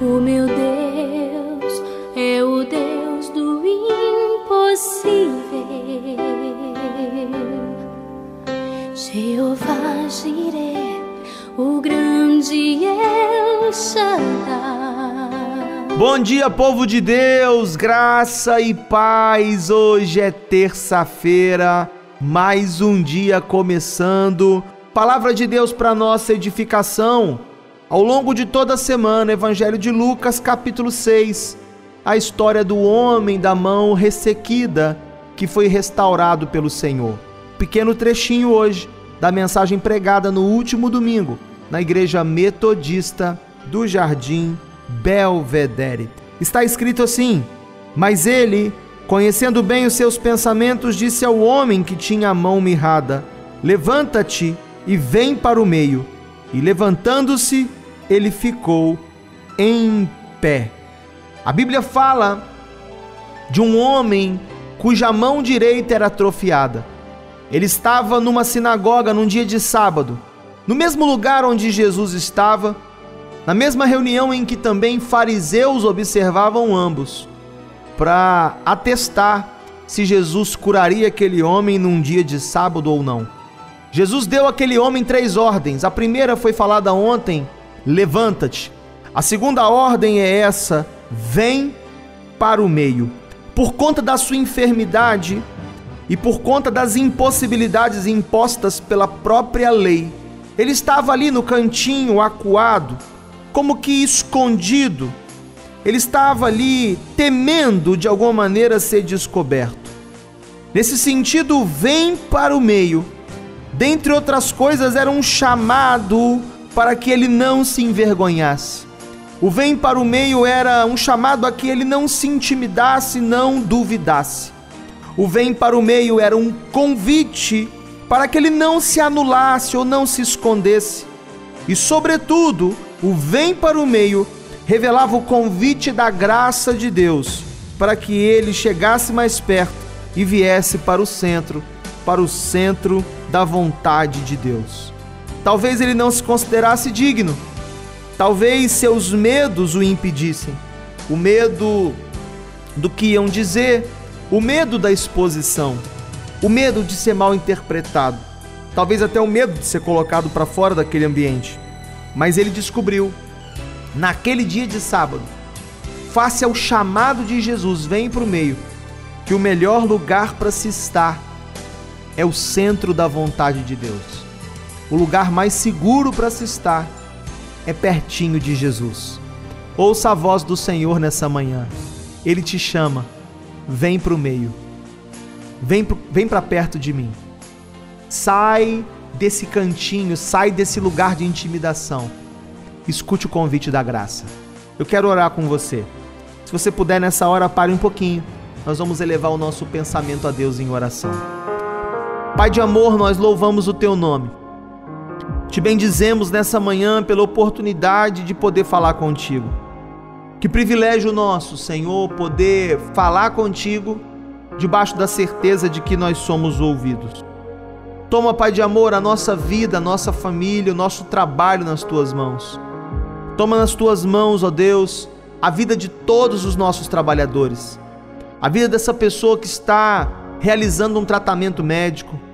O meu Deus é o Deus do impossível. Jeová Jireh, o grande El Shaddai. Bom dia, povo de Deus, graça e paz. Hoje é terça-feira, mais um dia começando. Palavra de Deus para nossa edificação. Ao longo de toda a semana, Evangelho de Lucas, capítulo 6, a história do homem da mão ressequida que foi restaurado pelo Senhor. Pequeno trechinho hoje da mensagem pregada no último domingo na Igreja Metodista do Jardim Belvedere. Está escrito assim: Mas ele, conhecendo bem os seus pensamentos, disse ao homem que tinha a mão mirrada: Levanta-te e vem para o meio. E levantando-se, ele ficou em pé. A Bíblia fala de um homem cuja mão direita era atrofiada. Ele estava numa sinagoga num dia de sábado, no mesmo lugar onde Jesus estava, na mesma reunião em que também fariseus observavam ambos, para atestar se Jesus curaria aquele homem num dia de sábado ou não. Jesus deu àquele homem três ordens. A primeira foi falada ontem levanta-te. A segunda ordem é essa: vem para o meio. Por conta da sua enfermidade e por conta das impossibilidades impostas pela própria lei, ele estava ali no cantinho, acuado, como que escondido. Ele estava ali temendo de alguma maneira ser descoberto. Nesse sentido, vem para o meio. Dentre outras coisas, era um chamado para que ele não se envergonhasse. O vem para o meio era um chamado a que ele não se intimidasse, não duvidasse. O vem para o meio era um convite para que ele não se anulasse ou não se escondesse. E, sobretudo, o vem para o meio revelava o convite da graça de Deus para que ele chegasse mais perto e viesse para o centro, para o centro da vontade de Deus. Talvez ele não se considerasse digno. Talvez seus medos o impedissem. O medo do que iam dizer, o medo da exposição, o medo de ser mal interpretado, talvez até o medo de ser colocado para fora daquele ambiente. Mas ele descobriu, naquele dia de sábado, face ao chamado de Jesus, vem para o meio, que o melhor lugar para se estar é o centro da vontade de Deus o lugar mais seguro para se estar é pertinho de Jesus. Ouça a voz do Senhor nessa manhã. Ele te chama. Vem para o meio. Vem, vem para perto de mim. Sai desse cantinho, sai desse lugar de intimidação. Escute o convite da graça. Eu quero orar com você. Se você puder nessa hora, pare um pouquinho. Nós vamos elevar o nosso pensamento a Deus em oração. Pai de amor, nós louvamos o teu nome. Te bendizemos nessa manhã pela oportunidade de poder falar contigo. Que privilégio nosso, Senhor, poder falar contigo debaixo da certeza de que nós somos ouvidos. Toma, Pai de amor, a nossa vida, a nossa família, o nosso trabalho nas tuas mãos. Toma nas tuas mãos, ó Deus, a vida de todos os nossos trabalhadores. A vida dessa pessoa que está realizando um tratamento médico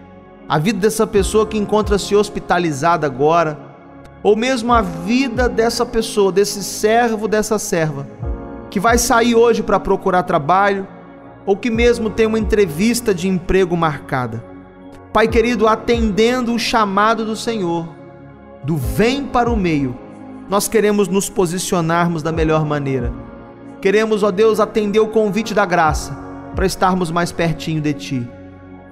a vida dessa pessoa que encontra-se hospitalizada agora, ou mesmo a vida dessa pessoa, desse servo, dessa serva, que vai sair hoje para procurar trabalho, ou que mesmo tem uma entrevista de emprego marcada. Pai querido, atendendo o chamado do Senhor, do vem para o meio, nós queremos nos posicionarmos da melhor maneira. Queremos, ó Deus, atender o convite da graça para estarmos mais pertinho de Ti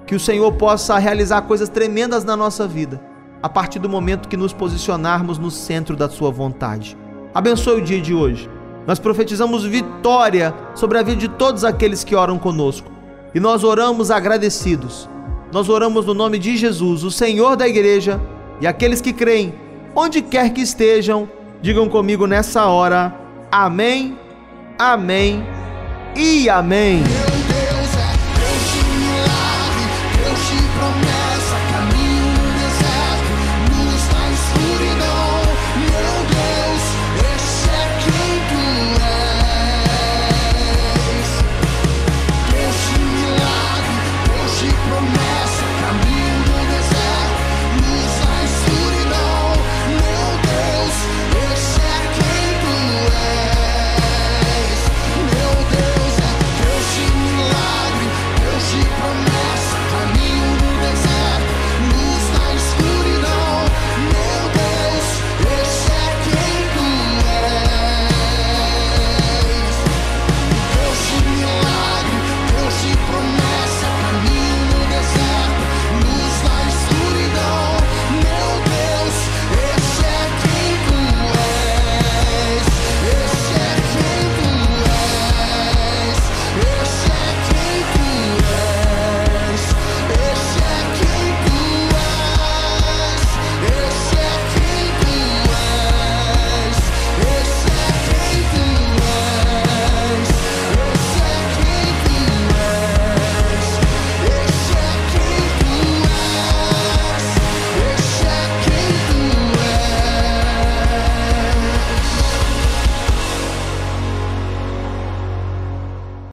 que o Senhor possa realizar coisas tremendas na nossa vida, a partir do momento que nos posicionarmos no centro da Sua vontade. Abençoe o dia de hoje. Nós profetizamos vitória sobre a vida de todos aqueles que oram conosco. E nós oramos agradecidos. Nós oramos no nome de Jesus, o Senhor da igreja, e aqueles que creem, onde quer que estejam, digam comigo nessa hora: Amém, Amém e Amém.